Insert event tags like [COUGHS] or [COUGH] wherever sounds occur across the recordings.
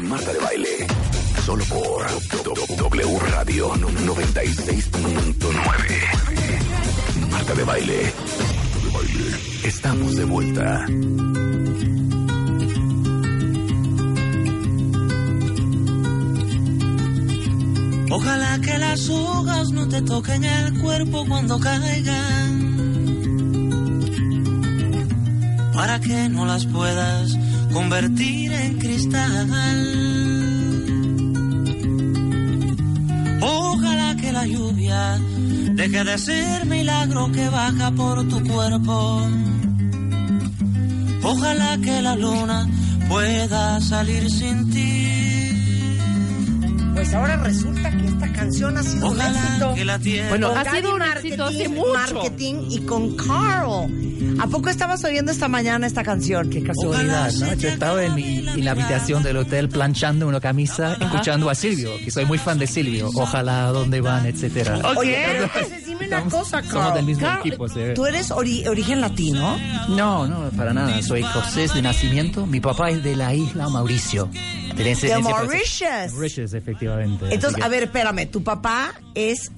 Marta de baile, solo por W Radio 96.9. Marta de baile. Estamos de vuelta. Ojalá que las hojas no te toquen el cuerpo cuando caigan. Para que no las puedas convertir en cristal. Ojalá que la lluvia deje de ser milagro que baja por tu cuerpo. Ojalá que la luna pueda salir sin ti. Pues ahora resulta que esta canción ha sido un Ojalá éxito. que la. Bueno, Con ha sido un éxito hace Marketing, mucho. Marketing y con Carl. ¿A poco estabas oyendo esta mañana esta canción? Qué Casualidad, ¿no? Yo estaba en, mi, en la habitación del hotel planchando una camisa, escuchando a Silvio, que soy muy fan de Silvio. Ojalá, ¿dónde van? Etcétera. Ok. Oye, pero entonces dime una Estamos- cosa, Somos del Carl. mismo Carl, equipo. sí. ¿Tú eres ori- origen latino? No, no, para nada. Soy escocés de nacimiento. Mi papá es de la isla Mauricio. De, De descendencia francesa. Mauritius. Mauritius, efectivamente. Entonces, que- a ver, espérame. Tu papá es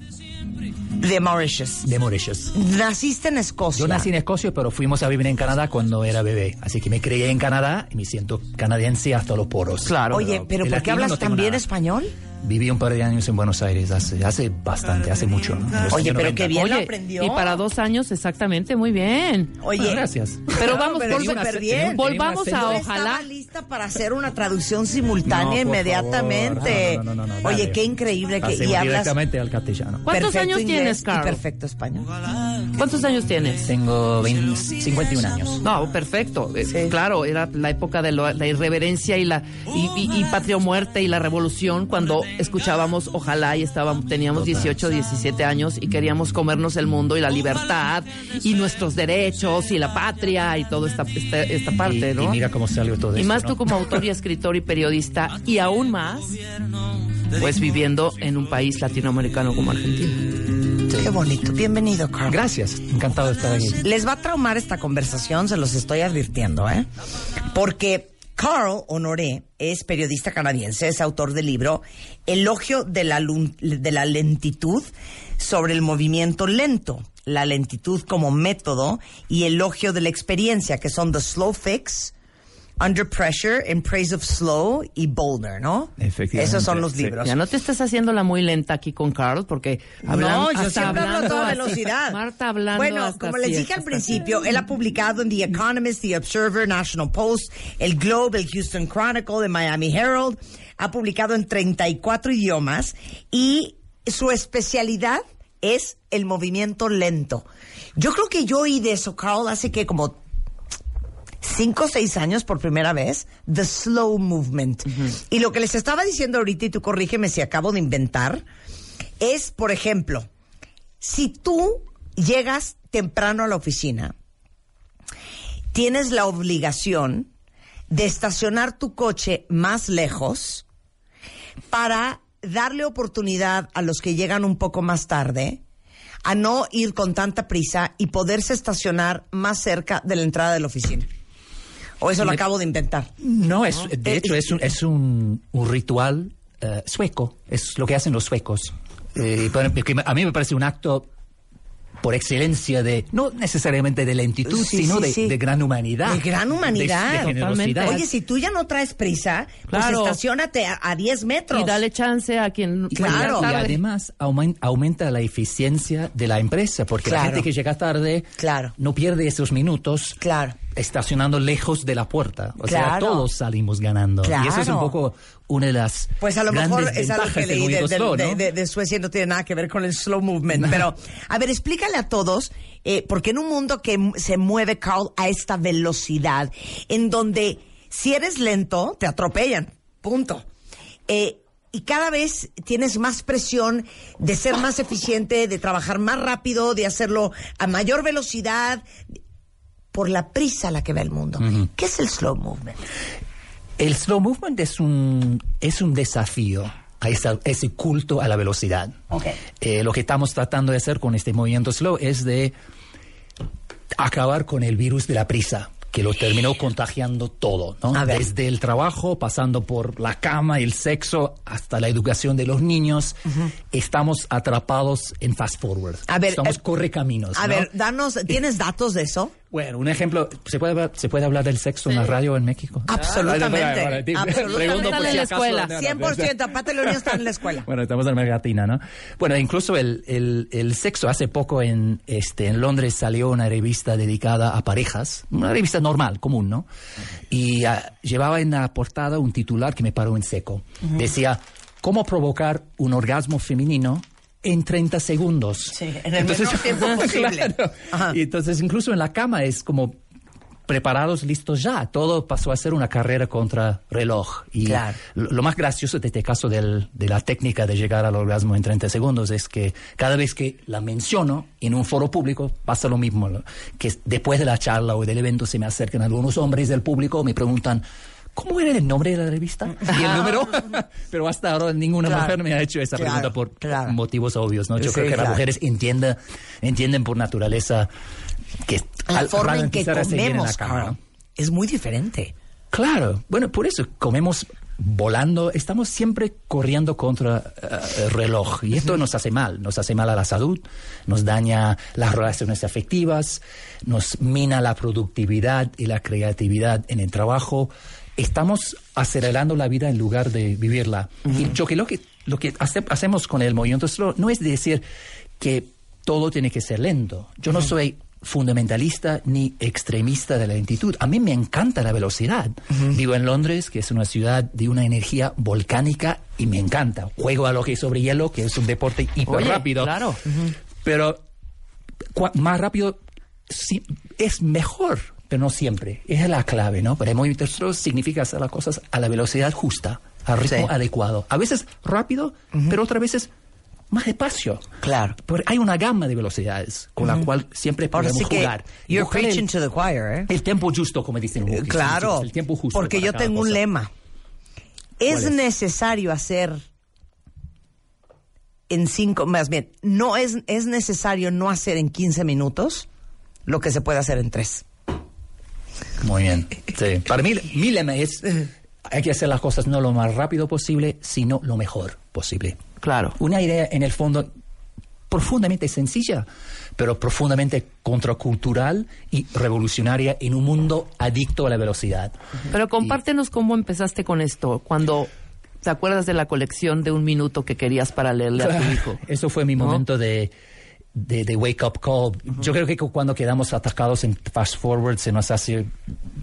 de Mauritius. De Mauritius. Naciste en Escocia. Yo nací en Escocia, pero fuimos a vivir en Canadá cuando era bebé. Así que me crié en Canadá y me siento canadiense hasta los poros. Claro. Oye, pero de ¿por qué hablas no tan bien español? Viví un par de años en Buenos Aires hace, hace bastante, hace mucho. ¿no? Oye, pero 90. qué bien lo Oye, aprendió. y para dos años exactamente, muy bien. Oye, Bueno, gracias. Pero No, vamos, pero volve- súper bien. volvamos a ojalá. Estaba lista para hacer una traducción simultánea No, por inmediatamente. No, no, no, no, no, Oye, dale. qué increíble que y hablas directamente al castellano. ¿Cuántos perfecto años tienes, y Carl? perfecto español. ¿Cuántos años tienes? Tengo 20 51 años. No, perfecto. Eh, Sí. Claro, era la época de lo- la irreverencia y la y, y- y patria muerte y la revolución cuando escuchábamos Ojalá y estábamos teníamos 18, 17 años y queríamos comernos el mundo y la libertad y nuestros derechos y la patria y toda esta esta, esta parte, y, ¿no? y mira cómo salió todo Y esto, más ¿no? tú como autor y escritor y periodista y aún más pues viviendo en un país latinoamericano como Argentina. Qué bonito. Bienvenido, Carl. Gracias, encantado de estar aquí. Les va a traumar esta conversación, se los estoy advirtiendo, ¿eh? Porque Carl Honoré es periodista canadiense, es autor del libro Elogio de la, lentitud sobre el movimiento lento, la lentitud como método y elogio de la experiencia, que son The Slow Fix, Under Pressure, In Praise of Slow y Boulder, ¿no? Efectivamente, Esos son los sí. libros. Ya no te estás haciendo la muy lenta aquí con Carl porque hablan, no, yo siempre hablo a hablando toda velocidad. Marta hablando Bueno, hasta como les dije al principio, él ha publicado en The Economist, The Observer, National Post, El Globe, el Houston Chronicle, el Miami Herald. Ha publicado en 34 idiomas y su especialidad es el movimiento lento. Yo creo que yo oí de eso, Carl, hace que como cinco o seis años por primera vez, The Slow Movement. Y lo que les estaba diciendo ahorita, y tú corrígeme si acabo de inventar, es, por ejemplo, si tú llegas temprano a la oficina, tienes la obligación de estacionar tu coche más lejos para darle oportunidad a los que llegan un poco más tarde a no ir con tanta prisa y poderse estacionar más cerca de la entrada de la oficina. O eso lo acabo de inventar. No, es, Eh, de hecho es un, es un, un ritual eh, sueco, es lo que hacen los suecos. Eh, a mí me parece un acto por excelencia de, no necesariamente de lentitud, Sí, sino sí, de, sí. de gran humanidad. De gran humanidad. De, de generosidad. Oye, si tú ya no traes prisa, pues estacionate a, a 10 metros. Y dale chance a quien Y Claro. Y además aumen- aumenta la eficiencia de la empresa, porque Claro. la gente que llega tarde Claro. no pierde esos minutos Claro. Estacionando lejos de la puerta. O sea, todos salimos ganando. Y eso es un poco una de las Pues a lo grandes mejor es algo que leí de, de- slow, ¿no? de- de Suecia no tiene nada que ver con el slow movement. Pero, a ver, explícale a todos, eh, porque en un mundo que se mueve, Carl, a esta velocidad, en donde si eres lento, te atropellan. Punto. Eh, y cada vez tienes más presión de ser más eficiente, de trabajar más rápido, de hacerlo a mayor velocidad, por la prisa a la que va el mundo. ¿Qué es el slow movement? El slow movement es un, es un desafío a esa- ese culto a la velocidad. Eh, lo que estamos tratando de hacer con este movimiento slow es de acabar con el virus de la prisa que lo terminó contagiando todo, ¿no? A ver. Desde el trabajo, pasando por la cama, el sexo, hasta la educación de los niños, estamos atrapados en fast forward. A ver, Somos eh, correcaminos. A ¿no? ver, danos, ¿tienes datos de eso? Bueno, un ejemplo, ¿se puede, hablar- ¿se puede hablar del sexo en la radio en México? Absolutamente. Vale, vale, vale. Absolutamente. Pregunto por si en la acaso- escuela. no, no, 100%, aparte los niños están en la escuela. [LAUGHS] Bueno, estamos en América Latina, ¿no? Bueno, incluso el, el, el sexo, hace poco en, este, en Londres salió una revista dedicada a parejas, una revista normal, común, ¿no? Y ah, llevaba en la portada un titular que me paró en seco. Decía, ¿cómo provocar un orgasmo femenino en 30 segundos? Sí, en el menor tiempo [LAUGHS] posible. Claro. Ajá. Y entonces incluso en la cama es como preparados, listos ya. Todo pasó a ser una carrera contra reloj. Y Claro. lo, más gracioso de este caso del- de la técnica de llegar al orgasmo en 30 segundos es que cada vez que la menciono en un foro público pasa lo mismo. Que después de la charla o del evento se me acercan algunos hombres del público y me preguntan... ¿Cómo era el nombre de la revista? [LAUGHS] Y el número. [LAUGHS] Pero hasta ahora ninguna Claro. mujer me ha hecho esa Claro, pregunta por claro. motivos obvios. ¿no? Yo Sí, creo que las mujeres entienda, entienden por naturaleza que La al forma en que comemos, cama, Carl, ¿no? es muy diferente. Claro, bueno, por eso comemos volando, estamos siempre corriendo contra eh, el reloj y esto nos hace mal, nos hace mal a la salud, nos daña las relaciones afectivas, nos mina la productividad y la creatividad en el trabajo. Estamos acelerando la vida en lugar de vivirla. Y yo que lo que hace- hacemos con el movimiento slow no es decir que todo tiene que ser lento. Yo no soy fundamentalista ni extremista de la lentitud. A mí me encanta la velocidad. Vivo en Londres, que es una ciudad de una energía volcánica y me encanta. Juego a lo que es sobre hielo, que es un deporte hiper Oye, rápido. claro. Pero más rápido sí, es mejor, pero no siempre. Esa es la clave, ¿no? Pero el movimiento slow significa hacer las cosas a la velocidad justa, al ritmo Sí. adecuado. A veces rápido, pero otras veces más despacio. Claro. Pero hay una gama de velocidades con la cual siempre Ahora podemos que jugar. you're preaching el, to the choir, ¿eh? el tiempo justo, como dicen los bookies. Claro, El tiempo justo. porque yo tengo un lema. Es, es? necesario hacer en cinco, más bien, no es, es necesario no hacer en 15 minutos lo que se puede hacer en tres. Muy bien. Sí. Para mí, mi lema es, hay que hacer las cosas no lo más rápido posible, sino lo mejor posible. Claro. Una idea, en el fondo, profundamente sencilla, pero profundamente contracultural y revolucionaria en un mundo adicto a la velocidad. Pero compártenos cómo empezaste con esto, cuando te acuerdas de la colección de un minuto que querías para leerle a tu [LAUGHS] hijo. Eso fue mi ¿No? momento de, de, de wake up call. Yo creo que cu- cuando quedamos atacados en fast forward se nos hace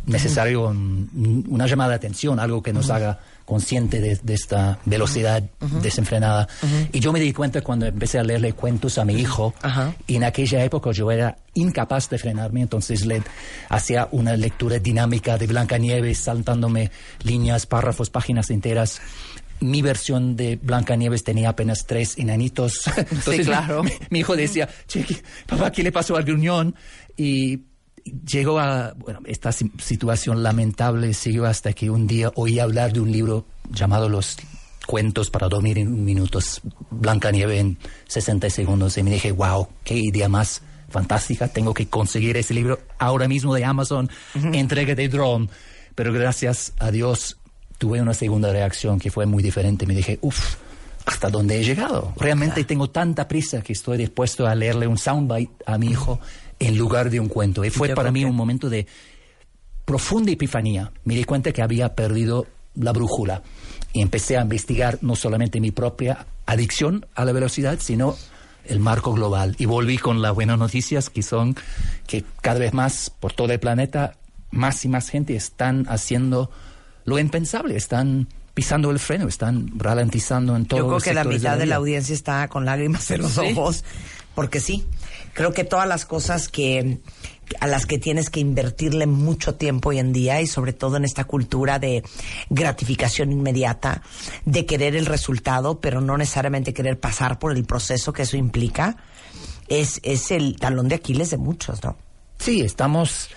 necesario un- una llamada de atención, algo que nos haga consciente de, de esta velocidad desenfrenada. Y yo me di cuenta cuando empecé a leerle cuentos a mi hijo, y en aquella época yo era incapaz de frenarme, entonces le hacía una lectura dinámica de Blancanieves, saltándome líneas, párrafos, páginas enteras. Mi versión de Blancanieves tenía apenas tres enanitos. [LAUGHS] Entonces, claro. Mi, mi hijo decía, che, ¿qué- papá, ¿qué le pasó al gruñón? Y llegó a, bueno, esta si- situación lamentable siguió hasta que un día oí hablar de un libro llamado Los cuentos para dormir en minutos, Blancanieve en 60 segundos, y me dije, wow, qué idea más fantástica, tengo que conseguir ese libro ahora mismo de Amazon, entrega de drone, pero gracias a Dios tuve una segunda reacción que fue muy diferente, me dije, uff, ¿hasta dónde he llegado? Realmente tengo tanta prisa que estoy dispuesto a leerle un soundbite a mi hijo en lugar de un cuento. Y fue para mí un momento de profunda epifanía. Me di cuenta que había perdido la brújula y empecé a investigar no solamente mi propia adicción a la velocidad, sino el marco global. Y volví con las buenas noticias que son que cada vez más por todo el planeta, más y más gente están haciendo lo impensable, están pisando el freno, están ralentizando en todos Yo creo que la mitad de la audiencia está con lágrimas en los ojos, porque sí, creo que todas las cosas que, a las que tienes que invertirle mucho tiempo hoy en día y sobre todo en esta cultura de gratificación inmediata, de querer el resultado, pero no necesariamente querer pasar por el proceso que eso implica, es, es el talón de Aquiles de muchos, ¿no? Sí, estamos,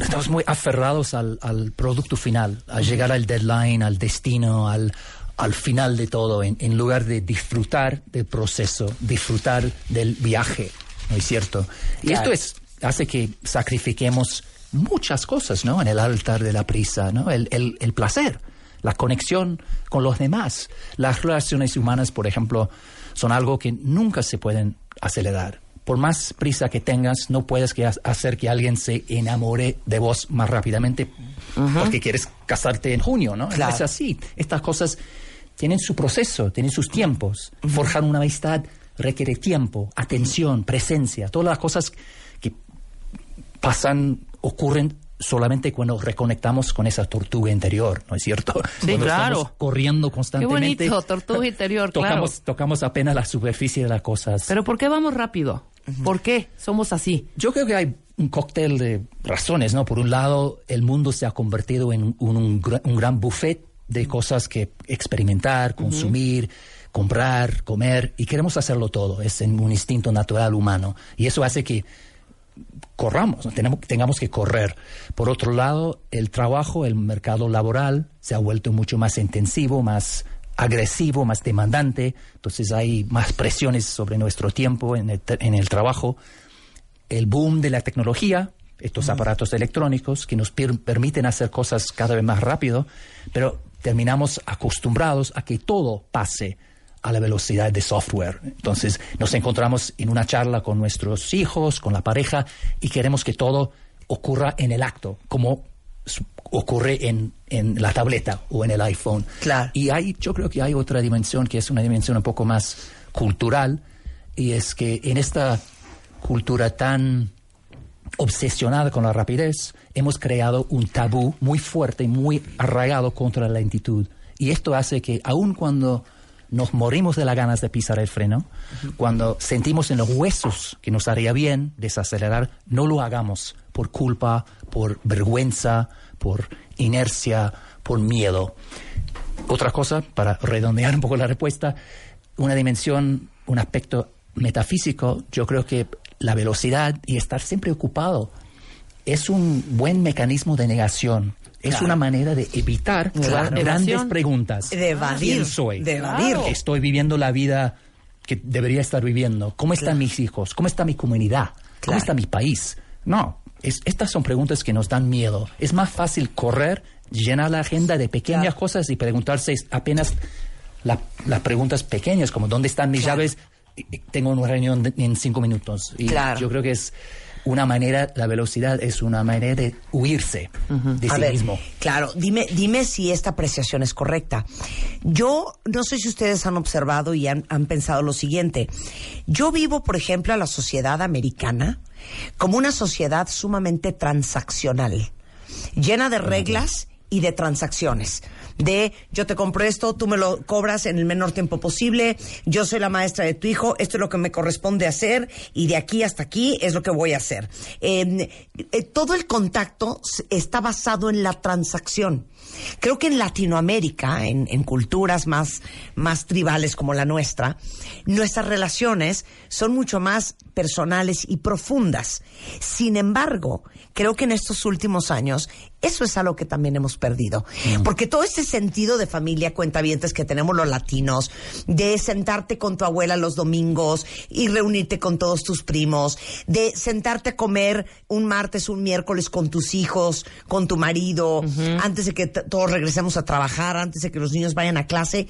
estamos muy aferrados al, al producto final, a llegar al deadline, al destino, al, al final de todo, en, en lugar de disfrutar del proceso, disfrutar del viaje, ¿no es cierto? Y Claro. esto es, hace que sacrifiquemos muchas cosas, ¿no? En el altar de la prisa, ¿no? El, el, el placer, la conexión con los demás. Las relaciones humanas, por ejemplo, son algo que nunca se pueden acelerar. Por más prisa que tengas, no puedes que hacer que alguien se enamore de vos más rápidamente porque quieres casarte en junio, ¿no? Claro. Es así. Estas cosas tienen su proceso, tienen sus tiempos. Forjar una amistad requiere tiempo, atención, presencia, todas las cosas que pasan, ocurren solamente cuando reconectamos con esa tortuga interior, ¿no es cierto? Cuando claro. estamos corriendo constantemente. bonito, tortuga interior, tocamos, claro. Tocamos apenas la superficie de las cosas. Pero ¿por qué vamos rápido? ¿Por qué somos así? Yo creo que hay un cóctel de razones, ¿no? Por un lado, el mundo se ha convertido en un, un gra- un gran buffet de cosas que experimentar, consumir, comprar, comer, y queremos hacerlo todo. Es un instinto natural humano. Y eso hace que corramos. Tenemos, tengamos que correr. Por otro lado, el trabajo, el mercado laboral se ha vuelto mucho más intensivo, más agresivo, más demandante, entonces hay más presiones sobre nuestro tiempo en el, te- en el trabajo. El boom de la tecnología, estos aparatos electrónicos que nos per- permiten hacer cosas cada vez más rápido, pero terminamos acostumbrados a que todo pase a la velocidad de software. Entonces nos encontramos en una charla con nuestros hijos, con la pareja, y queremos que todo ocurra en el acto, como ocurre en, en la tableta o en el iPhone. Claro. Y hay, yo creo que hay otra dimensión que es una dimensión un poco más cultural, y es que en esta cultura tan obsesionada con la rapidez, hemos creado un tabú muy fuerte muy arraigado contra la lentitud. Y esto hace que aun cuando nos morimos de las ganas de pisar el freno, cuando sentimos en los huesos que nos haría bien desacelerar, no lo hagamos por culpa, por vergüenza, por inercia, por miedo. Otra cosa, para redondear un poco la respuesta, una dimensión, un aspecto metafísico, yo creo que la velocidad y estar siempre ocupado es un buen mecanismo de negación. Es una manera de evitar Claro. grandes Evasión. preguntas. De evadir, ¿Quién soy? de evadir. Estoy viviendo la vida que debería estar viviendo. ¿Cómo están mis hijos? ¿Cómo está mi comunidad? ¿Cómo está mi país? No, es- estas son preguntas que nos dan miedo. Es más fácil correr, llenar la agenda de pequeñas cosas y preguntarse apenas la- las preguntas pequeñas, como ¿dónde están mis llaves? Tengo una reunión en cinco minutos. Y Claro. yo creo que es una manera, la velocidad es una manera de huirse de sí ver, mismo. Claro, dime, dime si esta apreciación es correcta. Yo no sé si ustedes han observado y han, han pensado lo siguiente. Yo vivo, por ejemplo, a la sociedad americana como una sociedad sumamente transaccional, llena de reglas y de transacciones. De yo te compro esto, tú me lo cobras en el menor tiempo posible, yo soy la maestra de tu hijo, esto es lo que me corresponde hacer y de aquí hasta aquí es lo que voy a hacer. Eh, todo el contacto está basado en la transacción. Creo que en Latinoamérica, en, en culturas más, más tribales como la nuestra, nuestras relaciones son mucho más personales y profundas. Sin embargo, creo que en estos últimos años eso es algo que también hemos perdido. Porque todo ese sentido de familia cuentavientes que tenemos los latinos, de sentarte con tu abuela los domingos y reunirte con todos tus primos, de sentarte a comer un martes, un miércoles con tus hijos, con tu marido, antes de que todos regresemos a trabajar, antes de que los niños vayan a clase,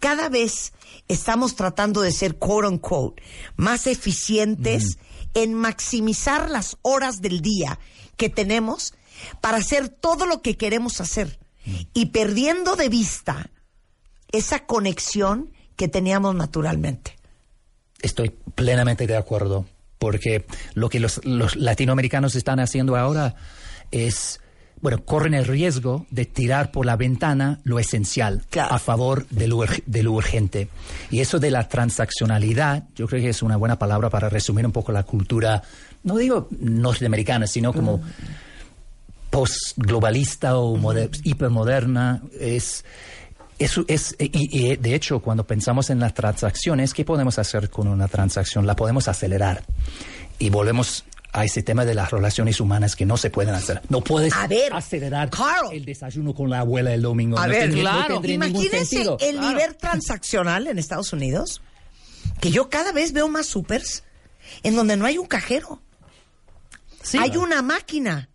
cada vez estamos tratando de ser quote unquote más eficientes en maximizar las horas del día que tenemos para hacer todo lo que queremos hacer y perdiendo de vista esa conexión que teníamos naturalmente. Estoy plenamente de acuerdo, porque lo que los, los latinoamericanos están haciendo ahora es bueno, corren el riesgo de tirar por la ventana lo esencial Claro. a favor de lo, ur- de lo urgente. Y eso de la transaccionalidad, yo creo que es una buena palabra para resumir un poco la cultura, no digo norteamericana, sino como postglobalista o moder- hipermoderna. Es, eso es, y, y, de hecho, cuando pensamos en las transacciones, ¿qué podemos hacer con una transacción? La podemos acelerar. Y volvemos a ese tema de las relaciones humanas que no se pueden hacer. No puedes A ver, acelerar Carl. el desayuno con la abuela el domingo. A no ver, tendría- claro. Imagínense el nivel transaccional en Estados Unidos, que yo cada vez veo más supers en donde no hay un cajero. Sí. Hay una máquina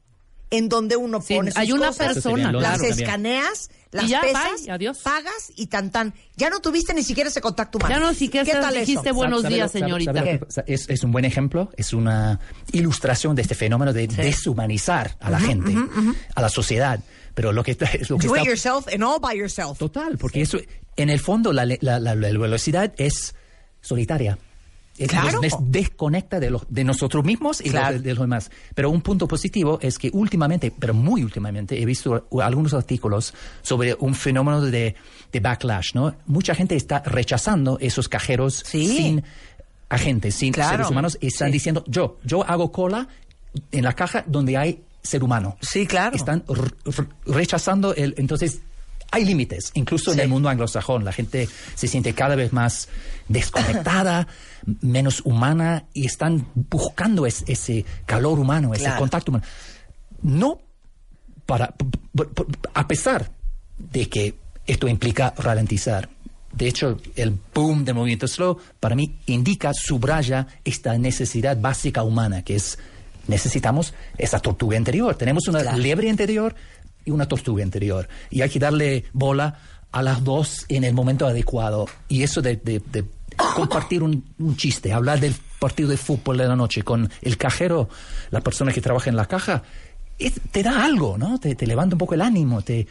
en donde uno Sí, pone sus hay una cosas, persona, las claro. escaneas, las Y ya, pesas, bye, adiós. pagas y tan tan. Ya no tuviste ni siquiera ese contacto humano. Ya no siquiera ¿Qué tal dijiste eso? buenos ¿Sabe- días, sabe- señorita. sabe es, es un buen ejemplo, es una ilustración de este fenómeno de deshumanizar a la gente, a la sociedad. Pero lo que, está- es lo que Do it está yourself and all by yourself. Total, porque eso, en el fondo, la, la- la- la velocidad es solitaria. Claro. Nos des- desconecta de, los- de nosotros mismos y Claro. de, de los demás. Pero un punto positivo es que últimamente, pero muy últimamente, he visto algunos artículos sobre un fenómeno de, de backlash, ¿no? Mucha gente está rechazando esos cajeros Sí. sin agentes, sin Claro. seres humanos, y están Sí. diciendo, yo, yo hago cola en la caja donde hay ser humano Sí, claro. están rechazando el entonces hay límites incluso en el mundo anglosajón. La gente se siente cada vez más desconectada [LAUGHS] menos humana y están buscando es- ese calor humano ese contacto humano. No para a pesar de que esto implica ralentizar. De hecho, el boom del movimiento slow para mí indica, subraya esta necesidad básica humana, que es necesitamos esa tortuga interior. Tenemos una Claro. liebre interior y una tortuga interior. Y hay que darle bola a las dos en el momento adecuado. Y eso de, de- de compartir un, un chiste, hablar del partido de fútbol de la noche con el cajero, la persona que trabaja en la caja, es- te da algo, ¿no? Te, te levanta un poco el ánimo, te,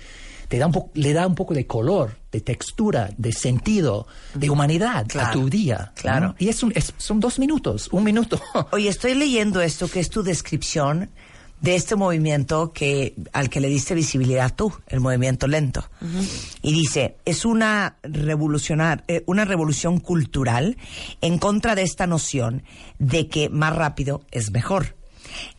te da un po- le da un poco de color, de textura, de sentido, de humanidad Claro, a tu día. ¿no? claro. Y es un- es- son dos minutos, un minuto. Oye, estoy leyendo esto que es tu descripción de este movimiento que al que le diste visibilidad tú, el movimiento lento. Y dice, es una revolucionar, eh, una revolución cultural en contra de esta noción de que más rápido es mejor.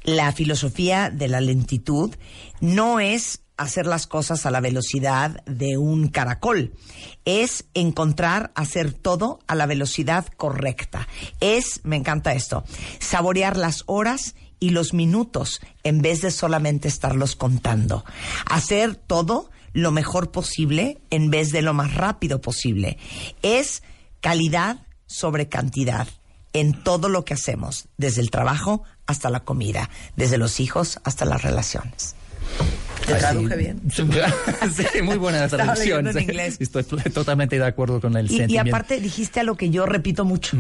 La filosofía de la lentitud no es hacer las cosas a la velocidad de un caracol, es encontrar hacer todo a la velocidad correcta. Es, me encanta esto, saborear las horas y los minutos en vez de solamente estarlos contando. Hacer todo lo mejor posible en vez de lo más rápido posible. Es calidad sobre cantidad en todo lo que hacemos, desde el trabajo hasta la comida, desde los hijos hasta las relaciones. ¿Te traduje bien? [LAUGHS] sí, muy buena [LAUGHS] traducción. en inglés. Estoy totalmente de acuerdo con el Y, y aparte dijiste a lo que yo repito mucho.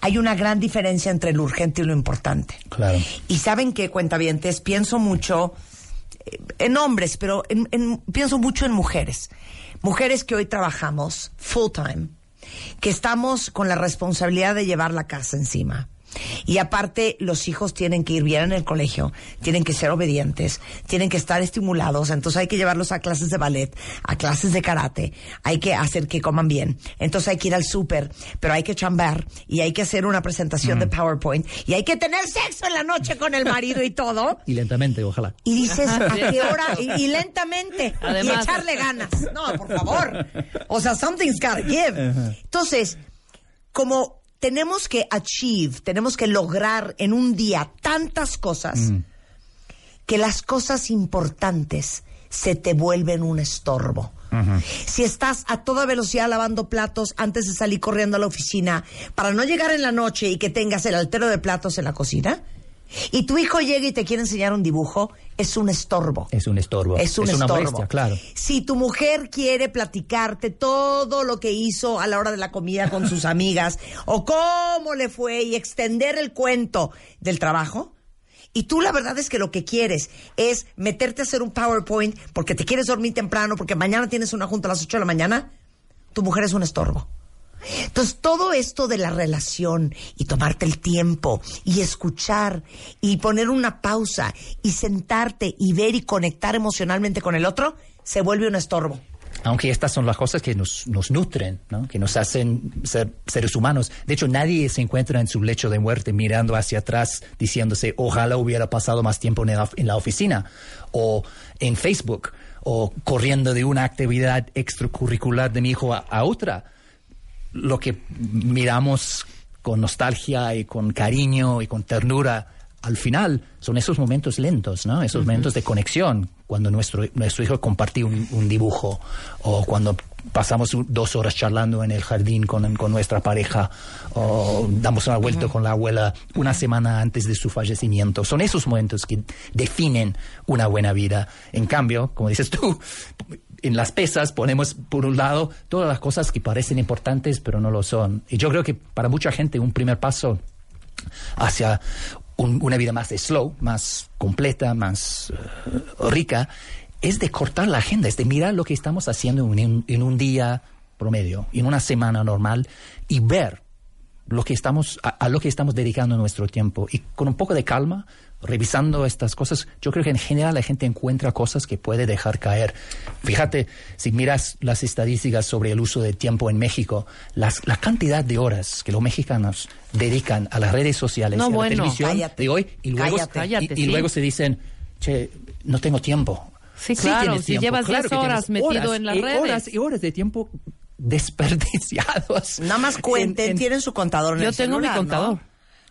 Hay una gran diferencia entre lo urgente y lo importante. Claro. Y saben que, cuentavientes, pienso mucho eh, en hombres, pero en- en- pienso mucho en mujeres. Mujeres que hoy trabajamos full time, que estamos con la responsabilidad de llevar la casa encima. Y aparte, los hijos tienen que ir bien en el colegio, tienen que ser obedientes, tienen que estar estimulados, entonces hay que llevarlos a clases de ballet, a clases de karate, hay que hacer que coman bien, entonces hay que ir al súper, pero hay que chambear y hay que hacer una presentación de PowerPoint y hay que tener sexo en la noche con el marido y todo. Y lentamente, ojalá. Y dices, ¿a qué hora? Y, y lentamente. Además. y echarle ganas. No, por favor. O sea, something's gotta give. Entonces, como tenemos que achieve, tenemos que lograr en un día tantas cosas, que las cosas importantes se te vuelven un estorbo. Si estás a toda velocidad lavando platos antes de salir corriendo a la oficina para no llegar en la noche y que tengas el altero de platos en la cocina, y tu hijo llega y te quiere enseñar un dibujo, es un estorbo. Es un estorbo. Es un una estorbo. molestia, claro. Si tu mujer quiere platicarte todo lo que hizo a la hora de la comida con sus [LAUGHS] amigas o cómo le fue y extender el cuento del trabajo, y tú la verdad es que lo que quieres es meterte a hacer un PowerPoint porque te quieres dormir temprano, porque mañana tienes una junta a las 8 de la mañana, tu mujer es un estorbo. Entonces, todo esto de la relación y tomarte el tiempo y escuchar y poner una pausa y sentarte y ver y conectar emocionalmente con el otro, se vuelve un estorbo. Aunque estas son las cosas que nos, nos nutren, ¿no? que nos hacen ser seres humanos. De hecho, nadie se encuentra en su lecho de muerte mirando hacia atrás diciéndose, ojalá hubiera pasado más tiempo en la, oficina o en Facebook o corriendo de una actividad extracurricular de mi hijo a otra. Lo que miramos con nostalgia y con cariño y con ternura al final son esos momentos lentos, ¿no? Esos momentos de conexión, cuando nuestro, nuestro hijo compartió un, un dibujo o cuando pasamos dos horas charlando en el jardín con, con nuestra pareja o damos una vuelta con la abuela una semana antes de su fallecimiento. Son esos momentos que definen una buena vida. En cambio, como dices tú, en las pesas ponemos por un lado todas las cosas que parecen importantes pero no lo son. Y yo creo que para mucha gente un primer paso hacia un- una vida más de slow, más completa, más eh, rica, es de cortar la agenda, es de mirar lo que estamos haciendo en un, en un día promedio, en una semana normal y ver lo que estamos a, a lo que estamos dedicando nuestro tiempo y con un poco de calma revisando estas cosas yo creo que en general la gente encuentra cosas que puede dejar caer fíjate si miras las estadísticas sobre el uso de tiempo en México las, la cantidad de horas que los mexicanos dedican a las redes sociales No, a la bueno. televisión Cállate. de hoy y luego, Cállate. Y, y sí. luego se dicen che no tengo tiempo Sí, claro, tienes si llevas claro 10 que tienes horas metido en las y redes. horas y horas de tiempo [LAUGHS] desperdiciados Nada más cuenten, en- en- tienen su contador en Yo el tengo mi contador.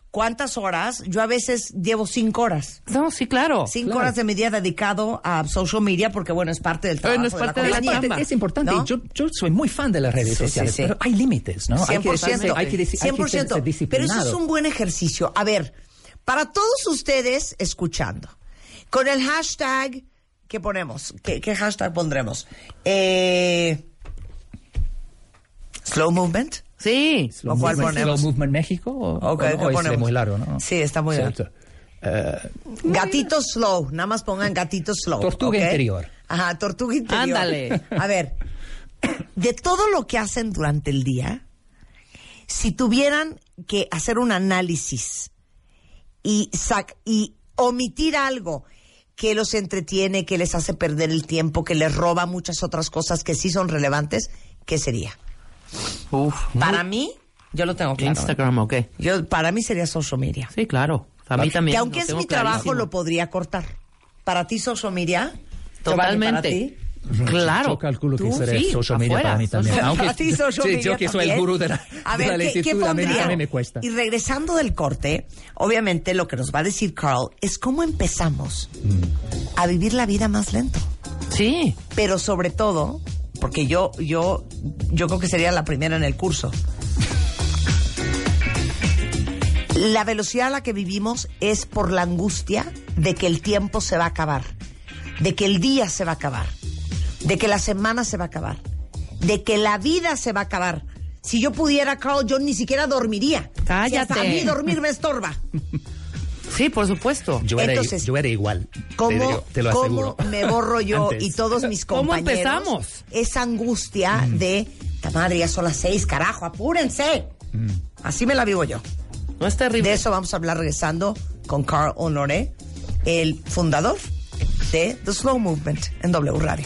¿Cuántas horas? Yo a veces llevo cinco horas. No, sí, claro. Cinco Claro. horas de mi día dedicado a social media porque, bueno, es parte del trabajo Bueno, es de parte la de la compañía. chamba. Es importante. ¿No? Yo, yo soy muy fan de las redes Sí, sociales, sí. pero hay límites, ¿no? Hay que, 100%. hay que, hay que ser- 100%. ser Pero eso es un buen ejercicio. A ver, para todos ustedes escuchando, con el hashtag, ¿qué ponemos? ¿Qué, qué hashtag pondremos? Eh, slow movement. Sí. Slow ¿O cuál Movement- ponemos? Slow Movement México o, Ok, o es muy largo, ¿no? Sí, está muy Cierto. Eh, Gatito slow, nada más pongan gatito slow. Tortuga interior. Ajá, tortuga interior. Ándale. A ver, de todo lo que hacen durante el día, si tuvieran que hacer un análisis y, sac- y omitir algo que los entretiene, que les hace perder el tiempo, que les roba muchas otras cosas que sí son relevantes, ¿qué sería? Uf. Para mí, yo lo tengo claro. ¿eh? Instagram, ok. Yo, para mí sería social media. Sí, claro. A mí también. Que aunque es mi trabajo, clarísimo. lo podría cortar. ¿Para ti social media? ¿Qué vale para Totalmente. Claro. Yo calculo que Tú, será sí, social media afuera, para mí también. social- Aunque Para ti social sí, media yo que soy el gurú de la, A de ver, la ¿qué, qué lentitud, a mí pondría? también me cuesta. Y regresando del corte, obviamente lo que nos va a decir Carl es cómo empezamos a vivir la vida más lento. Sí. Pero sobre todo, porque yo, yo, yo creo que sería la primera en el curso. La velocidad a la que vivimos es por la angustia de que el tiempo se va a acabar, de que el día se va a acabar, de que la semana se va a acabar, de que la vida se va a acabar. Si yo pudiera, Carl, yo ni siquiera dormiría. Cállate. Si hasta a mí dormir me estorba. [LAUGHS] Sí, por supuesto. Yo era, Entonces, yo era igual. ¿Cómo, te, digo, te lo cómo aseguro. me borro yo [LAUGHS] Antes. y todos mis ¿Cómo compañeros? empezamos? Esa angustia de, la madre, ya son las seis, carajo, apúrense. Así me la vivo yo. No es terrible. De eso vamos a hablar regresando con Carl Honoré, el fundador de The Slow Movement en W Radio.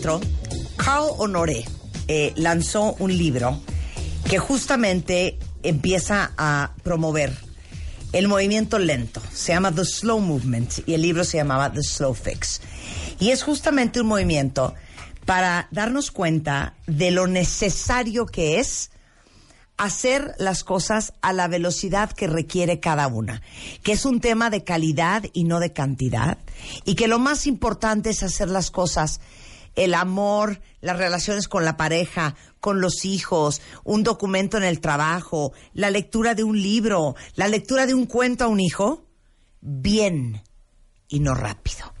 2004, Carl Honoré eh, lanzó un libro que justamente empieza a promover el movimiento lento, se llama The Slow Movement y el libro se llamaba The Slow Fix. Y es justamente un movimiento para darnos cuenta de lo necesario que es hacer las cosas a la velocidad que requiere cada una, que es un tema de calidad y no de cantidad, y que lo más importante es hacer las cosas, el amor, las relaciones con la pareja, con los hijos, un documento en el trabajo, la lectura de un libro, la lectura de un cuento a un hijo, bien y no rápido.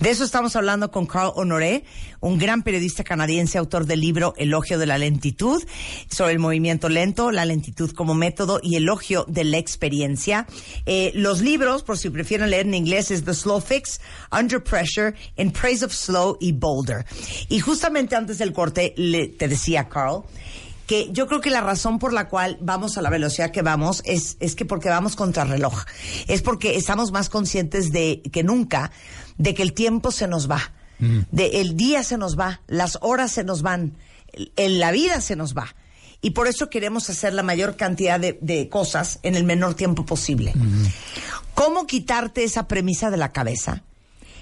De eso estamos hablando con Carl Honoré, un gran periodista canadiense, autor del libro Elogio de la lentitud, sobre el movimiento lento, la lentitud como método y elogio de la experiencia. Eh, los libros, por si prefieren leer en inglés, es The Slow Fix, Under Pressure, In Praise of Slow y Boulder. Y justamente antes del corte le, te decía, Carl, que yo creo que la razón por la cual vamos a la velocidad que vamos es, es que porque vamos contra reloj. Es porque estamos más conscientes de que nunca de que el tiempo se nos va, de el día se nos va, las horas se nos van, el- la vida se nos va. Y por eso queremos hacer la mayor cantidad de, de cosas en el menor tiempo posible. ¿Cómo quitarte esa premisa de la cabeza?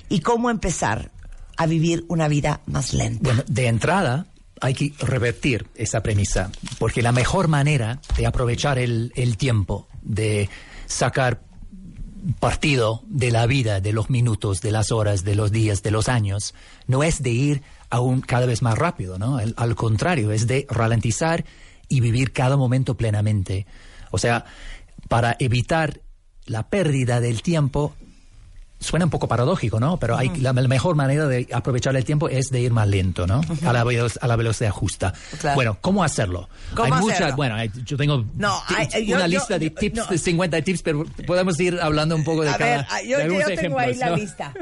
Y cómo empezar a vivir una vida más lenta. Bueno, de entrada hay que revertir esa premisa, porque la mejor manera de aprovechar el, el tiempo, de sacar partido de la vida, de los minutos, de las horas, de los días, de los años, no es de ir aún cada vez más rápido, ¿no? Al, al contrario, es de ralentizar y vivir cada momento plenamente. O sea, para evitar la pérdida del tiempo, suena un poco paradójico, ¿no? Pero hay, la, la mejor manera de aprovechar el tiempo es de ir más lento, ¿no? a, la, a la velocidad justa. Claro. Bueno, ¿cómo hacerlo? ¿Cómo hay muchas, hacerlo? bueno, hay- yo tengo No, yo- una yo- lista de yo- tips, no. de 50 tips, pero podemos ir hablando un poco de A cada ver, yo, de tengo ahí ejemplos, la ¿no? lista.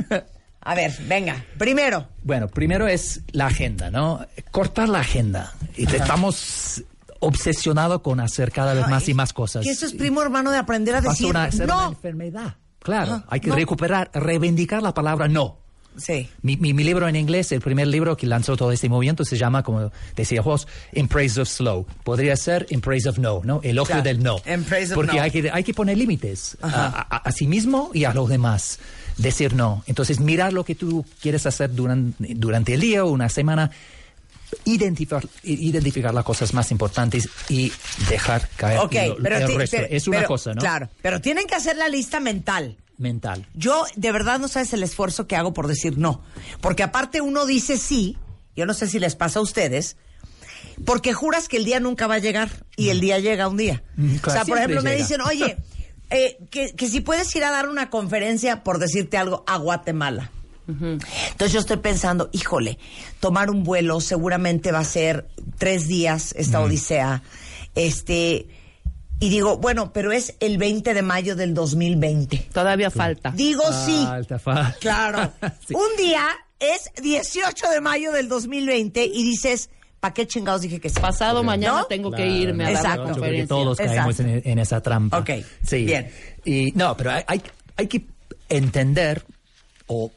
A ver, venga. Primero, Bueno, primero es la agenda, ¿no? Cortar la agenda. Y Estamos obsesionados con hacer cada vez más y más cosas. que eso es primo hermano de aprender a decir una, ser una no. enfermedad. Claro, hay que no. recuperar, reivindicar la palabra no. Sí. Mi, mi, mi libro en inglés, el primer libro que lanzó todo este movimiento, se llama, como decía vos, In Praise of Slow. Podría ser In Praise of No, ¿no? Elogio Claro, del no. In praise of Porque no. Hay, que, hay que poner límites a, a- a sí mismo y a los demás. Decir no. Entonces, mirar lo que tú quieres hacer durante, durante el día o una semana, identificar, identificar las cosas más importantes y dejar caer Ok, lo- pero, el resto. pero- es una pero- cosa, ¿no? Claro, pero tienen que hacer la lista mental. Mental. Yo, de verdad, no sabes el esfuerzo que hago por decir no. Porque aparte uno dice sí, yo no sé si les pasa a ustedes, porque juras que el día nunca va a llegar y el día llega un día. Mm, o sea, por ejemplo, me dicen, oye, [LAUGHS] eh, que, que si puedes ir a dar una conferencia, por decirte algo, a Guatemala. Entonces yo estoy pensando, híjole, tomar un vuelo seguramente va a ser tres días esta odisea. Este, y digo, bueno, pero es el 20 de mayo del 2020. Todavía falta. Digo sí. Falta, falta. Claro. [LAUGHS] Sí. Un día es 18 de mayo del 2020 y dices, ¿para qué chingados dije que sí? Pasado mañana ¿No? tengo Claro, que irme a Exacto. la yo creo que conferencia. todos caemos Exacto. en, en esa trampa. Ok, Sí. bien. Y, no, pero hay, hay, hay que entender o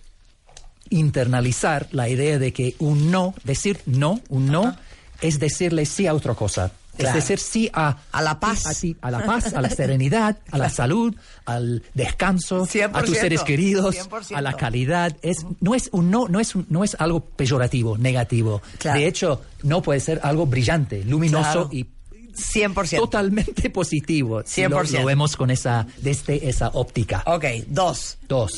internalizar la idea de que un no, decir no, un no, es decirle sí a otra cosa. Claro. Es decir sí a, A la paz. A, ti- a la paz, a la [LAUGHS] serenidad, a la salud, al descanso, 100%, a tus seres queridos, 100%. a la calidad. Es, no es un no, no es, no es algo peyorativo, negativo. Claro. De hecho, no puede ser algo brillante, luminoso Claro. y 100%. totalmente positivo. si Lo, 100%. lo vemos con esa, desde esa óptica. Ok, dos. Dos,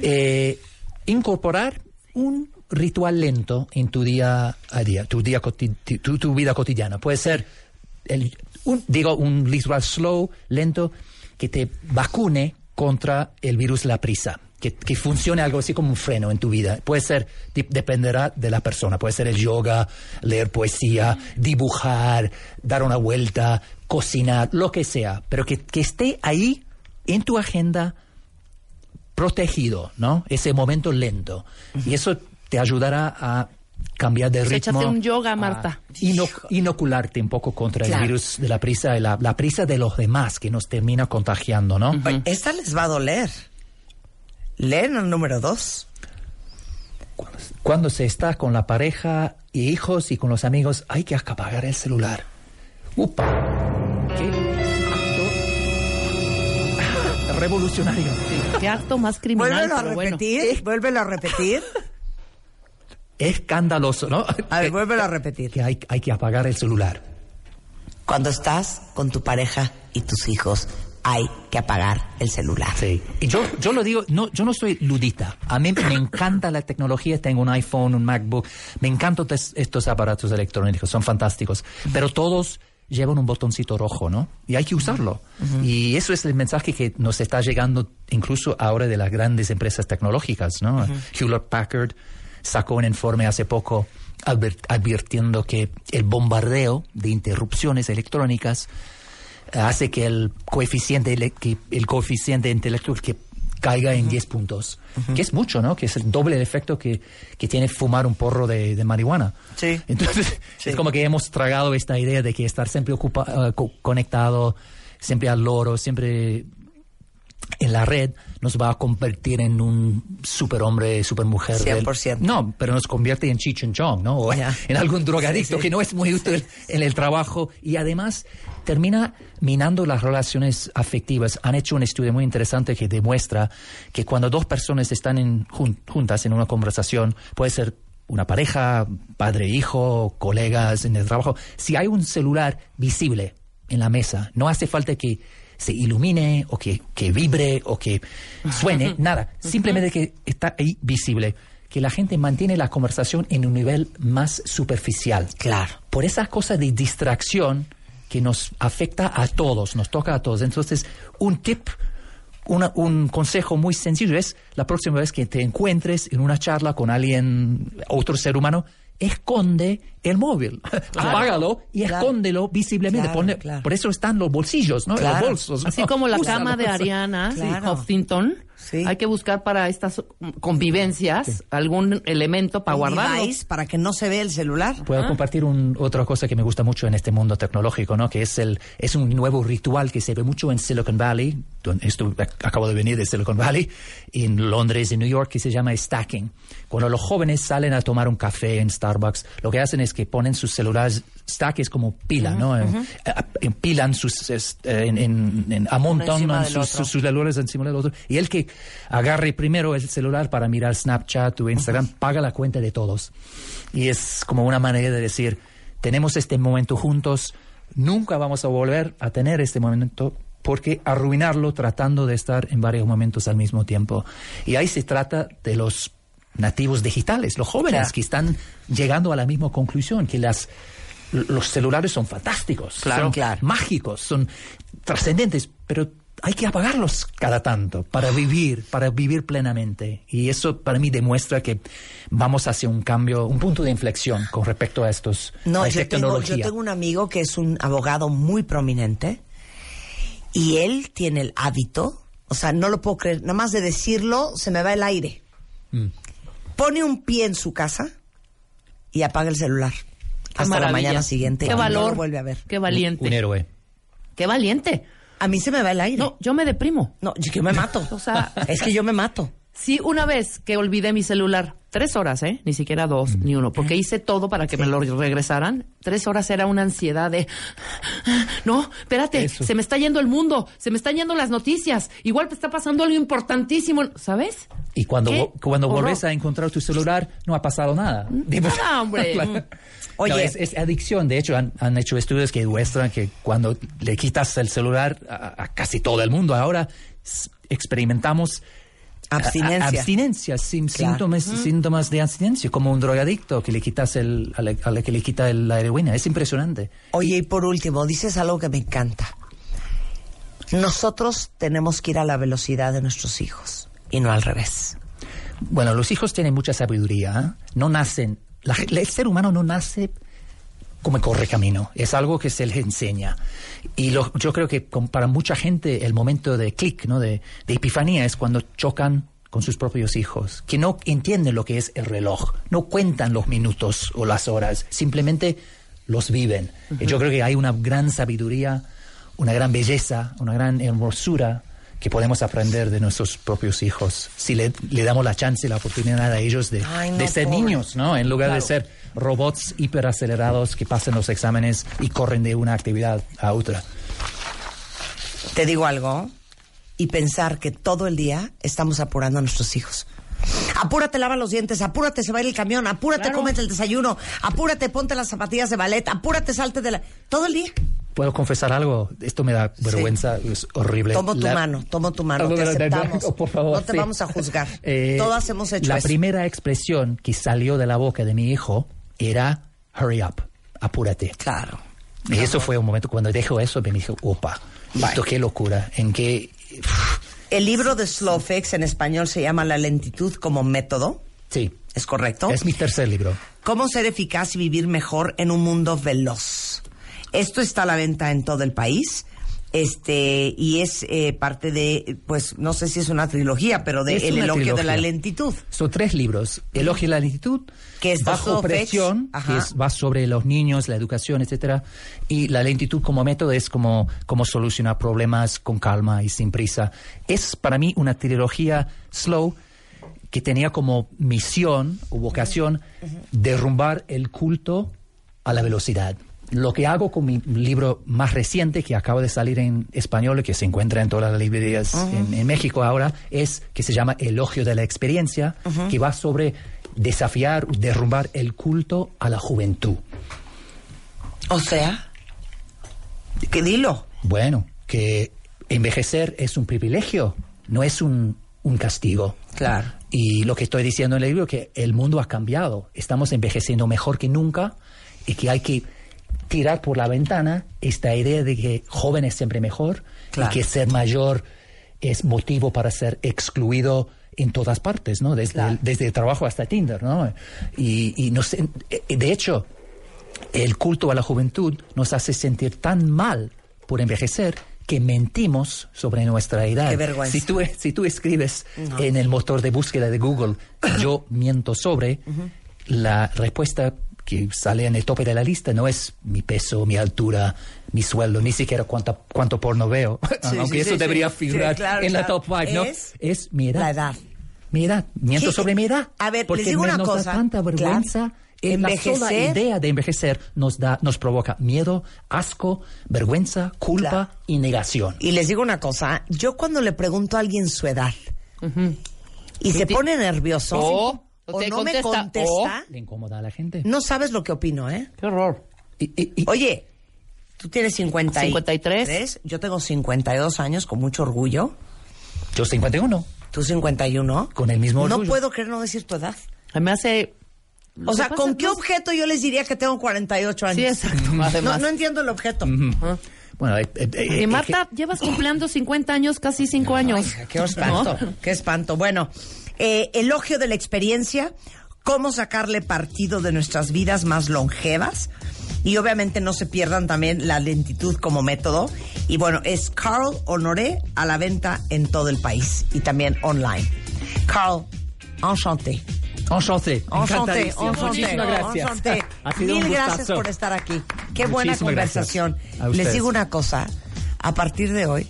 eh, incorporar un ritual lento en tu día a día, tu, día tu, tu vida cotidiana. Puede ser, el, un, digo, un ritual slow, lento, que te vacune contra el virus la prisa. Que, que funcione algo así como un freno en tu vida. Puede ser, dependerá de la persona. Puede ser el yoga, leer poesía, dibujar, dar una vuelta, cocinar, lo que sea. Pero que, que esté ahí en tu agenda protegido, ¿no? Ese momento lento. Y eso te ayudará a cambiar de Pues ritmo. échate un yoga, Marta. ino- inocularte un poco contra Claro. el virus de la prisa la, la prisa de los demás que nos termina contagiando, ¿no? Esta les va a doler. Leen el número dos. Cuando se está con la pareja y hijos y con los amigos, hay que apagar el celular. ¡Upa! Revolucionario. Qué acto más criminal, Vuélvelo a pero bueno. repetir, vuélvelo a repetir. Escandaloso, ¿no? A ver, vuélvelo a repetir. que hay, hay que apagar el celular. Cuando estás con tu pareja y tus hijos, hay que apagar el celular. Sí. Y yo, yo lo digo, no, yo no soy ludita. A mí me encanta la tecnología. Tengo un iPhone, un MacBook. Me encantan estos aparatos electrónicos. Son fantásticos. Pero todos llevan un botoncito rojo, ¿no? Y hay que usarlo. Y eso es el mensaje que nos está llegando incluso ahora de las grandes empresas tecnológicas, ¿no? Hewlett Packard sacó un informe hace poco advirtiendo que el bombardeo de interrupciones electrónicas hace que el coeficiente el coeficiente intelectual que caiga en 10 puntos, que es mucho, ¿no? Que es el doble el efecto que, que tiene fumar un porro de, de marihuana. Sí. Entonces, es como que hemos tragado esta idea de que estar siempre ocupa- eh, co- conectado, siempre al loro, siempre en la red nos va a convertir en un superhombre, supermujer. del- 100%. No, pero nos convierte en Chong, ¿no? O Ya. en algún drogadicto que no es muy útil en el trabajo y además termina minando las relaciones afectivas. Han hecho un estudio muy interesante que demuestra que cuando dos personas están en- jun- juntas en una conversación, puede ser una pareja, padre, hijo, colegas en el trabajo, si hay un celular visible en la mesa, no hace falta que se ilumine o que, que vibre o que suene, nada, simplemente que está ahí visible, que la gente mantiene la conversación en un nivel más superficial. Claro. Por esa cosa de distracción que nos afecta a todos, nos toca a todos. Entonces, un tip, una- un consejo muy sencillo es la próxima vez que te encuentres en una charla con alguien, otro ser humano, esconde el móvil, [LAUGHS] apágalo y Claro. escóndelo visiblemente. Claro, Ponle- claro. Por eso están los bolsillos, ¿no? Claro. Los bolsos. ¿no? Así como la Úsalo. cama de Ariana Claro. Huffington, Sí. hay que buscar para estas convivencias algún elemento para guardarlo. para que no se vea el celular. Puedo compartir un- otra cosa que me gusta mucho en este mundo tecnológico, ¿no? Que es el es un nuevo ritual que se ve mucho en Silicon Valley. donde ac- acabo de venir de Silicon Valley, en Londres, en New York, que se llama stacking. Cuando los jóvenes salen a tomar un café en Starbucks, lo que hacen es que ponen sus celulares stack es como pila, ¿no? Eh, eh, Empilan sus eh, en, en- en- amontonan sus, sus- sus celulares encima del otro. Y el que agarre primero el celular para mirar Snapchat o Instagram paga la cuenta de todos. Y es como una manera de decir, tenemos este momento juntos, nunca vamos a volver a tener este momento porque arruinarlo tratando de estar en varios momentos al mismo tiempo. Y ahí se trata de los nativos digitales, los jóvenes Claro. que están llegando a la misma conclusión, que las los celulares son fantásticos, Claro. son Claro. mágicos, son trascendentes, pero hay que apagarlos cada tanto para vivir, para vivir plenamente. Y eso para mí demuestra que vamos hacia un cambio, un punto de inflexión con respecto a estos No, a yo tengo, yo tengo un amigo que es un abogado muy prominente y él tiene el hábito, o sea, no lo puedo creer, nada más de decirlo se me va el aire. Mm. Pone un pie en su casa y apaga el celular Qué hasta la mañana siguiente. Qué no valor. lo vuelve a ver. Qué valiente. Un héroe. Qué valiente. A mí se me va el aire. No, yo me deprimo. No, yo que me mato. O sea- es que yo me mato. Sí, una vez que olvidé mi celular, tres horas, ¿eh? Ni siquiera dos, ni uno, porque hice todo para que me lo regresaran. Tres horas era una ansiedad de, no, espérate, Eso. se me está yendo el mundo, se me están yendo las noticias, igual te está pasando algo importantísimo, ¿sabes? Y cuando, ¿Qué vo- cuando vuelves a encontrar tu celular, no ha pasado nada. Nada, hombre. [LAUGHS] claro. Oye. No, es, es adicción. De hecho, han, han hecho estudios que demuestran que cuando le quitas el celular a, a casi todo el mundo, ahora experimentamos Abstinencia. abstinencia, sin Claro. síntomas, síntomas de abstinencia, como un drogadicto que le quitas el, a la, a la que le quita el- la heroína. Es impresionante. Oye, y por último, dices algo que me encanta. Nosotros tenemos que ir a la velocidad de nuestros hijos y no al revés. Bueno, los hijos tienen mucha sabiduría. ¿eh? No nacen. La el ser humano no nace como corre camino. Es algo que se les enseña. Y lo- yo creo que con- para mucha gente el momento de clic, ¿no? de, de epifanía, es cuando chocan con sus propios hijos, que no entienden lo que es el reloj, no cuentan los minutos o las horas, simplemente los viven. Y yo creo que hay una gran sabiduría, una gran belleza, una gran hermosura que podemos aprender de nuestros propios hijos si le, le damos la chance y la oportunidad a ellos de, Ay, no, de ser niños, ¿no? En lugar de ser robots hiperacelerados que pasan los exámenes y corren de una actividad a otra. Te digo algo. y pensar que todo el día estamos apurando a nuestros hijos. Apúrate, lava los dientes, apúrate, se va a ir el camión, apúrate, cómete el desayuno, apúrate, ponte las zapatillas de ballet, apúrate, salte de la... Todo el día. ¿Puedo confesar algo? Esto me da vergüenza, es horrible. Tomo tu mano, tomo tu mano, Oh, te aceptamos. por favor, no te sí. vamos a juzgar. [LAUGHS] Eh, Todas hemos hecho La eso. primera expresión que salió de la boca de mi hijo era hurry up, apúrate. Claro. Y eso fue un momento cuando dijo eso, me dijo, opa, esto qué locura, en qué... El libro de Slow Fix en español se llama La lentitud como método. Sí, ¿Es correcto? es mi tercer libro. Cómo ser eficaz y vivir mejor en un mundo veloz. Esto está a la venta en todo el país. Este, y es eh, parte de, pues, no sé si es una trilogía, pero de Es El elogio de la lentitud. Son tres libros. Elogio de la lentitud, Que es Bajo presión, que es, va sobre los niños, la educación, etcétera. Y la lentitud como método es como, como solucionar problemas con calma y sin prisa. Es para mí una trilogía slow que tenía como misión o vocación derrumbar el culto a la velocidad. Lo que hago con mi libro más reciente, que acaba de salir en español y que se encuentra en todas las librerías en, en México ahora, es que se llama Elogio de la Experiencia, que va sobre desafiar, derrumbar el culto a la juventud. O sea, que dilo. Bueno, que envejecer es un privilegio, no es un, un castigo. Claro. Y lo que estoy diciendo en el libro es que el mundo ha cambiado, estamos envejeciendo mejor que nunca y que hay que tirar por la ventana esta idea de que joven es siempre mejor Claro. y que ser mayor es motivo para ser excluido en todas partes, ¿no? Desde, Claro. el, desde el trabajo hasta Tinder, ¿no? Y, y no sé, eh, de hecho, el culto a la juventud nos hace sentir tan mal por envejecer que mentimos sobre nuestra edad. Qué vergüenza. Si tú, si tú escribes en el motor de búsqueda de Google, [COUGHS] yo miento sobre, la respuesta que sale en el tope de la lista no es mi peso, mi altura, mi sueldo, ni siquiera cuánta, cuánto porno veo, [LAUGHS] Sí, aunque sí, eso sí, debería figurar claro, en la claro. top 5, ¿no? Es Es mi edad. la edad. Mi edad. Miento ¿Qué? sobre mi edad. A ver, porque les digo una nos cosa, Da tanta vergüenza. claro. Eh, La sola Envejecer- idea de envejecer nos da, nos provoca miedo, asco, vergüenza, culpa y negación. Y les digo una cosa, yo cuando le pregunto a alguien su edad y se pone nervioso O- o te no me contesta, contesta, Le incomoda a la gente. no sabes lo que opino, ¿eh? Qué horror. Y- y- y- Oye, tú tienes 53. 53. Yo tengo 52 años, con mucho orgullo. yo 51. Tú 51. Con el mismo No orgullo. puedo creer no decir tu edad. A mí Me hace... O sea, ¿con qué es- objeto yo les diría que tengo 48 años? Sí, exacto. No, Además. no entiendo el objeto. Bueno, eh, eh, eh, Y eh, Marta, llevas cumpliendo 50 años, casi 5 años. Ay, qué espanto, qué espanto. Bueno, eh, elogio de la experiencia, cómo sacarle partido de nuestras vidas más longevas. Y obviamente no se pierdan también la lentitud como método. Y bueno, es Carl Honoré a la venta en todo el país y también online. Carl, enchanté. Enchanté. Enchanté, Muchísimas gracias. enchanté. [LAUGHS] Ha sido Mil un gracias por estar aquí. Qué buena Muchísimas conversación. Les digo una cosa, a partir de hoy,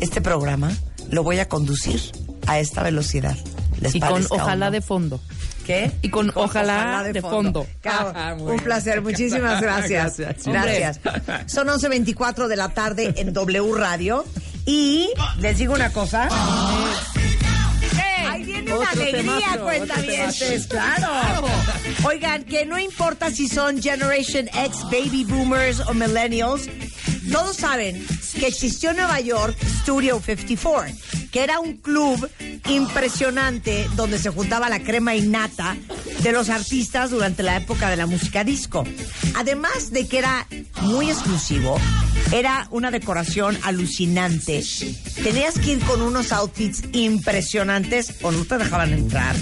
este programa lo voy a conducir a esta velocidad. ¿Les Y con ojalá de fondo. ¿Qué? y con ojalá de fondo. Cabo, Ah, un placer, muchísimas [LAUGHS] gracias. Gracias. Gracias. Son 11.24 de la tarde en W Radio. Y les digo una cosa. Ahí viene una alegría, otro claro. Oigan, que no importa si son Generation X, Baby Boomers o Millennials, todos saben que existió en Nueva York Studio 54, que era un club impresionante donde se juntaba la crema innata de los artistas durante la época de la música disco. Además de que era muy exclusivo, era una decoración alucinante. Tenías que ir con unos outfits impresionantes o no te dejaban entrar.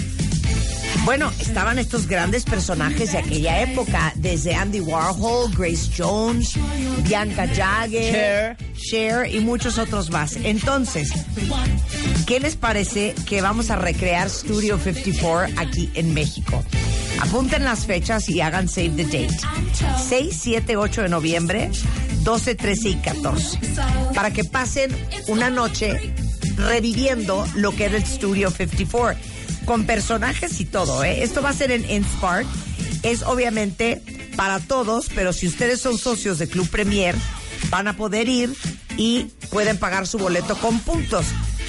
Bueno, estaban estos grandes personajes de aquella época, desde Andy Warhol, Grace Jones, Bianca Jagger, Cher y muchos otros más. Entonces, ¿qué les parece que vamos a recrear Studio 54 aquí en México? Apunten las fechas y hagan save the date. 6, 7, 8 de noviembre, 12, 13 y 14. Para que pasen una noche reviviendo lo que era el Studio 54 con personajes y todo, ¿eh? Esto va a ser en Innspark. Es obviamente para todos, pero si ustedes son socios de Club Premier, van a poder ir y pueden pagar su boleto con puntos.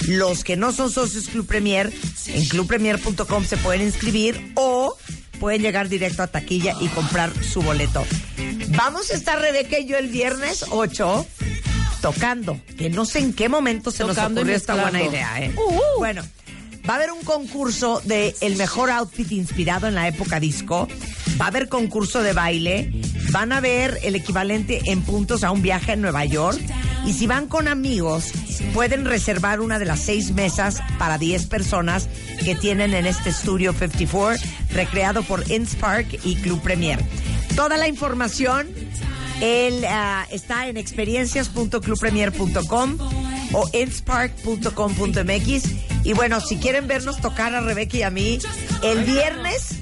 Los que no son socios Club Premier, en clubpremier.com se pueden inscribir o pueden llegar directo a taquilla y comprar su boleto. Vamos a estar Rebeca y yo el viernes 8 tocando, que no sé en qué momento se Tocando nos ocurrió esta buena idea. ¿eh? Uh, uh. Bueno, va a haber un concurso de el mejor outfit inspirado en la época disco. Va a haber concurso de baile. Van a ver el equivalente en puntos a un viaje en Nueva York. Y si van con amigos, pueden reservar una de las seis mesas para 10 personas que tienen en este Studio 54, recreado por Inspark y Club Premier. Toda la información el, ah, está en experiencias.clubpremier.com o inspark.com.mx. Y bueno, si quieren vernos tocar a Rebeca y a mí el viernes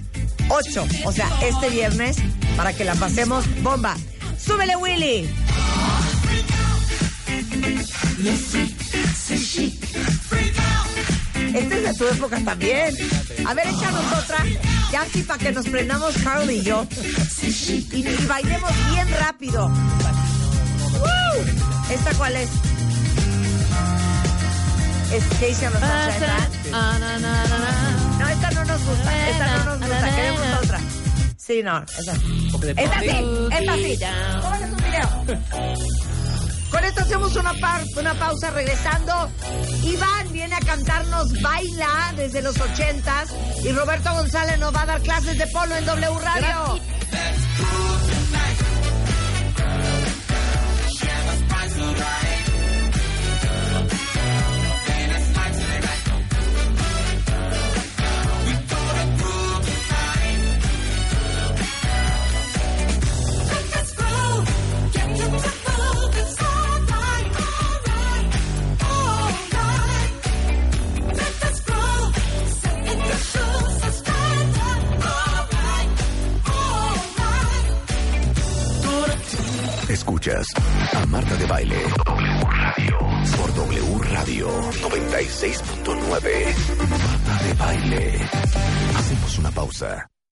8, o sea, este viernes, para que la pasemos bomba. ¡Súbele, Willy! Esta es de tu época también. A ver, échanos otra. Ya así para que nos prendamos Carl y yo. Y, y bailemos bien rápido. ¿Esta cuál es? ¿Es Casey on the Sunshine. No, esta no nos gusta. Esta no nos gusta. Queremos otra. Sí, no. Esta, esta sí. Esta sí. Tómale tu video. Con esto hacemos una, par- una pausa regresando. Iván viene a cantarnos Baila desde los ochentas y Roberto González nos va a dar clases de polo en W Radio. Escuchas a Marta de Baile. W Radio. Por W Radio 96.9. Marta de Baile. Hacemos una pausa.